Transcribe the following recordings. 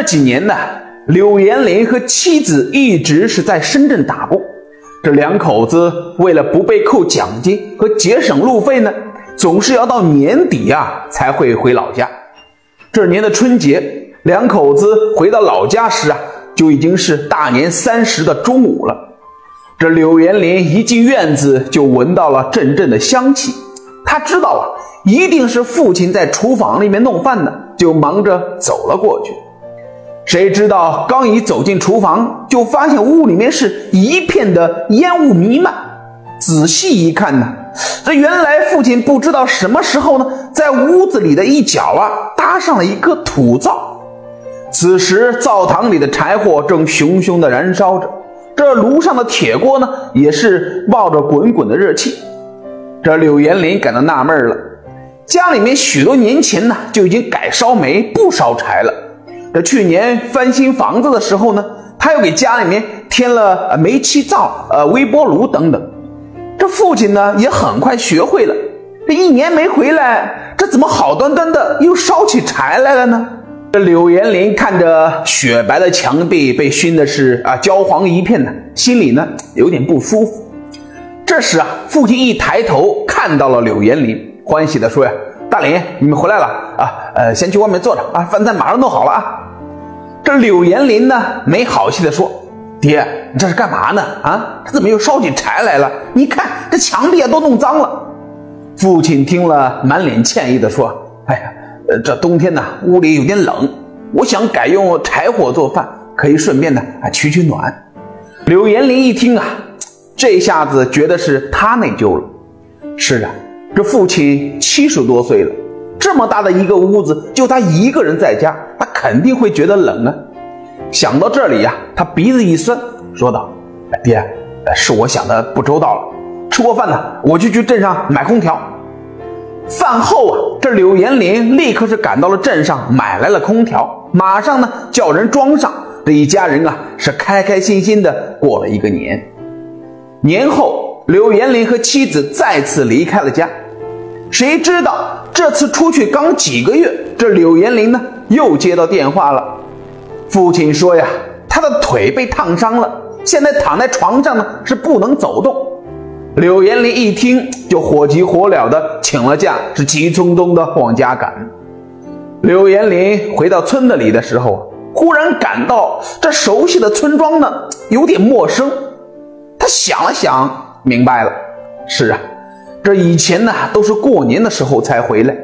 这几年呢，柳延林和妻子一直是在深圳打工。这两口子为了不被扣奖金和节省路费呢，总是要到年底啊才会回老家。这年的春节，两口子回到老家时啊，就已经是大年三十的中午了。这柳延林一进院子就闻到了阵阵的香气，他知道啊，一定是父亲在厨房里面弄饭呢，就忙着走了过去。谁知道刚一走进厨房，就发现屋里面是一片的烟雾弥漫。仔细一看呢，这原来父亲不知道什么时候呢，在屋子里的一角啊搭上了一个土灶。此时灶堂里的柴火正熊熊的燃烧着，这炉上的铁锅呢也是冒着滚滚的热气。这柳延林感到纳闷了，家里面许多年前呢就已经改烧煤不烧柴了。这去年翻新房子的时候呢，他又给家里面添了煤气灶、呃微波炉等等。这父亲呢也很快学会了。这一年没回来，这怎么好端端的又烧起柴来了呢？这柳延林看着雪白的墙壁被熏的是啊焦黄一片呢，心里呢有点不舒服。这时啊，父亲一抬头看到了柳延林，欢喜的说呀。大林，你们回来了啊？呃，先去外面坐着啊，饭菜马上弄好了啊。这柳延林呢，没好气的说：“爹，你这是干嘛呢？啊，他怎么又烧起柴来了？你看这墙壁啊，都弄脏了。”父亲听了，满脸歉意的说：“哎呀，这冬天呢，屋里有点冷，我想改用柴火做饭，可以顺便呢啊取取暖。”柳延林一听啊，这下子觉得是他内疚了。是啊。这父亲七十多岁了，这么大的一个屋子，就他一个人在家，他肯定会觉得冷啊。想到这里呀，他鼻子一酸，说道：“爹，是我想的不周到了。吃过饭呢，我就去镇上买空调。”饭后啊，这柳延林立刻是赶到了镇上，买来了空调，马上呢叫人装上。这一家人啊，是开开心心的过了一个年。年后。柳延林和妻子再次离开了家，谁知道这次出去刚几个月，这柳延林呢又接到电话了。父亲说呀，他的腿被烫伤了，现在躺在床上呢是不能走动。柳延林一听就火急火燎的请了假，是急匆匆的往家赶。柳延林回到村子里的时候，忽然感到这熟悉的村庄呢有点陌生，他想了想。明白了，是啊，这以前呢都是过年的时候才回来，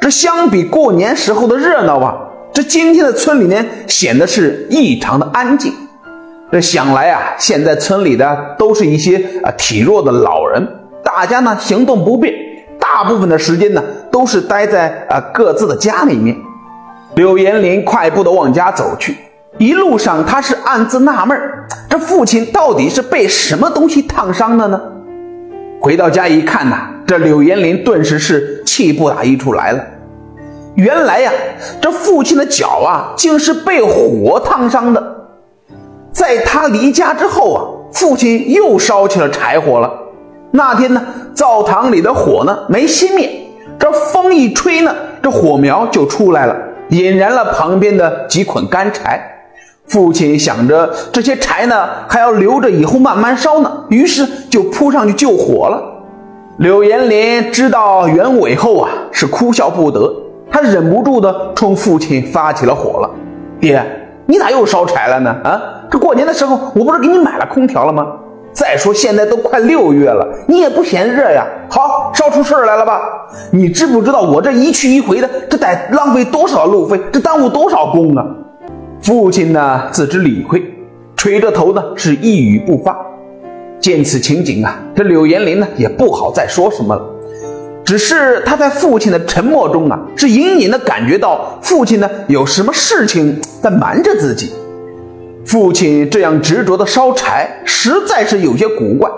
这相比过年时候的热闹啊，这今天的村里呢显得是异常的安静。这想来啊，现在村里的都是一些啊体弱的老人，大家呢行动不便，大部分的时间呢都是待在啊各自的家里面。柳延林快步的往家走去。一路上，他是暗自纳闷这父亲到底是被什么东西烫伤的呢？回到家一看呐，这柳延林顿时是气不打一处来了。原来呀，这父亲的脚啊，竟是被火烫伤的。在他离家之后啊，父亲又烧起了柴火了。那天呢，灶堂里的火呢没熄灭，这风一吹呢，这火苗就出来了，引燃了旁边的几捆干柴。父亲想着这些柴呢，还要留着以后慢慢烧呢，于是就扑上去救火了。柳延林知道原委后啊，是哭笑不得，他忍不住的冲父亲发起了火了：“爹，你咋又烧柴了呢？啊，这过年的时候我不是给你买了空调了吗？再说现在都快六月了，你也不嫌热呀。好，烧出事儿来了吧？你知不知道我这一去一回的，这得浪费多少路费，这耽误多少工啊？”父亲呢自知理亏，垂着头呢是一语不发。见此情景啊，这柳延林呢也不好再说什么了。只是他在父亲的沉默中啊，是隐隐的感觉到父亲呢有什么事情在瞒着自己。父亲这样执着的烧柴，实在是有些古怪。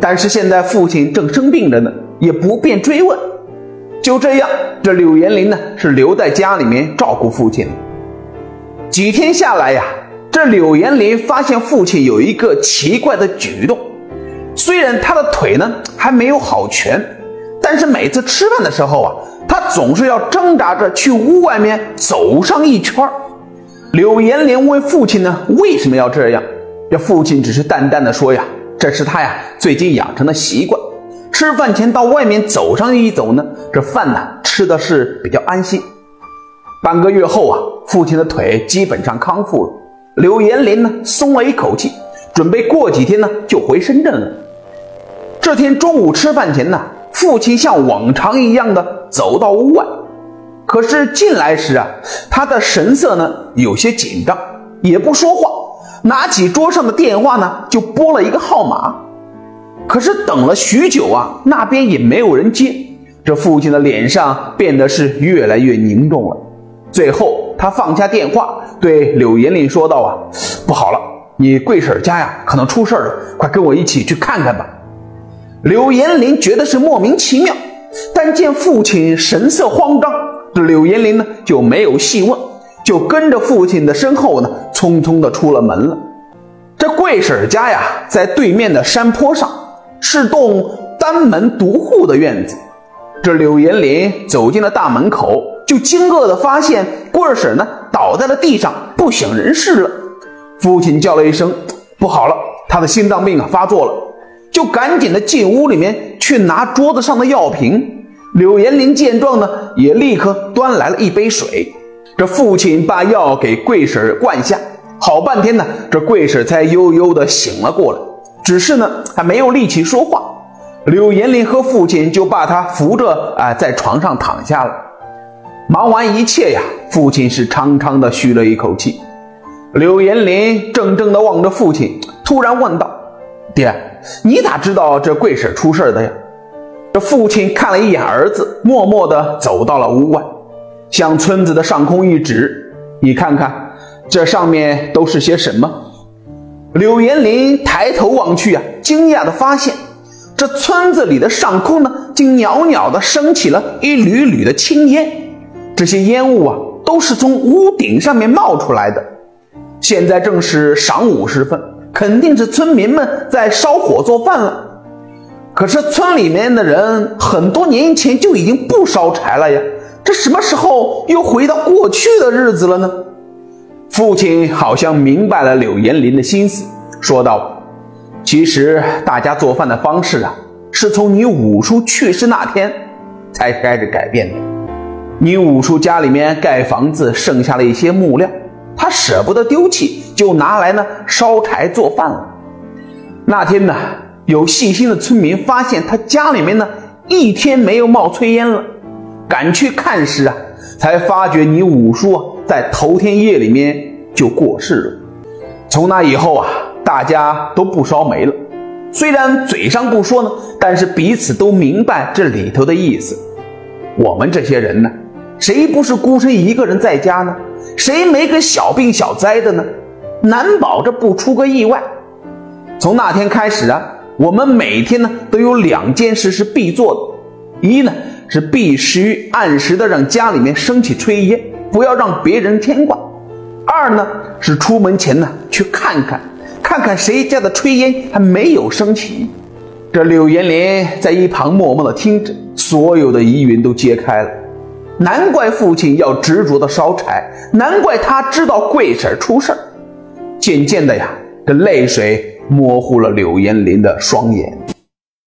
但是现在父亲正生病着呢，也不便追问。就这样，这柳延林呢是留在家里面照顾父亲。几天下来呀，这柳延林发现父亲有一个奇怪的举动。虽然他的腿呢还没有好全，但是每次吃饭的时候啊，他总是要挣扎着去屋外面走上一圈柳延龄问父亲呢，为什么要这样？这父亲只是淡淡的说呀，这是他呀最近养成的习惯，吃饭前到外面走上一走呢，这饭呢吃的是比较安心。半个月后啊，父亲的腿基本上康复了，柳延龄呢松了一口气，准备过几天呢就回深圳了。这天中午吃饭前呢，父亲像往常一样的走到屋外，可是进来时啊，他的神色呢有些紧张，也不说话，拿起桌上的电话呢就拨了一个号码。可是等了许久啊，那边也没有人接，这父亲的脸上变得是越来越凝重了。最后他放下电话，对柳延龄说道：“啊，不好了，你贵婶家呀可能出事了，快跟我一起去看看吧。”柳延龄觉得是莫名其妙，但见父亲神色慌张，这柳延龄呢就没有细问，就跟着父亲的身后呢，匆匆的出了门了。这贵婶家呀，在对面的山坡上，是栋单门独户的院子。这柳延龄走进了大门口，就惊愕的发现贵婶呢倒在了地上，不省人事了。父亲叫了一声：“不好了，他的心脏病啊发作了。”就赶紧的进屋里面去拿桌子上的药瓶。柳延龄见状呢，也立刻端来了一杯水。这父亲把药给贵婶灌下，好半天呢，这贵婶才悠悠的醒了过来，只是呢还没有力气说话。柳延龄和父亲就把他扶着啊，在床上躺下了。忙完一切呀，父亲是长长的吁了一口气。柳延龄怔怔的望着父亲，突然问道：“爹。”你咋知道这贵婶出事的呀？这父亲看了一眼儿子，默默地走到了屋外，向村子的上空一指：“你看看，这上面都是些什么？”柳延龄抬头望去啊，惊讶地发现，这村子里的上空呢，竟袅袅地升起了一缕缕的青烟。这些烟雾啊，都是从屋顶上面冒出来的。现在正是晌午时分。肯定是村民们在烧火做饭了，可是村里面的人很多年前就已经不烧柴了呀，这什么时候又回到过去的日子了呢？父亲好像明白了柳延龄的心思，说道：“其实大家做饭的方式啊，是从你五叔去世那天才开始改变的。你五叔家里面盖房子剩下了一些木料。”他舍不得丢弃，就拿来呢烧柴做饭了。那天呢，有细心的村民发现他家里面呢一天没有冒炊烟了，赶去看时啊，才发觉你五叔啊在头天夜里面就过世了。从那以后啊，大家都不烧煤了。虽然嘴上不说呢，但是彼此都明白这里头的意思。我们这些人呢，谁不是孤身一个人在家呢？谁没个小病小灾的呢？难保这不出个意外。从那天开始啊，我们每天呢都有两件事是必做的：一呢是必须按时的让家里面升起炊烟，不要让别人牵挂；二呢是出门前呢去看看，看看谁家的炊烟还没有升起。这柳延龄在一旁默默的听着，所有的疑云都揭开了。难怪父亲要执着的烧柴，难怪他知道贵婶出事儿。渐渐的呀，这泪水模糊了柳延林的双眼。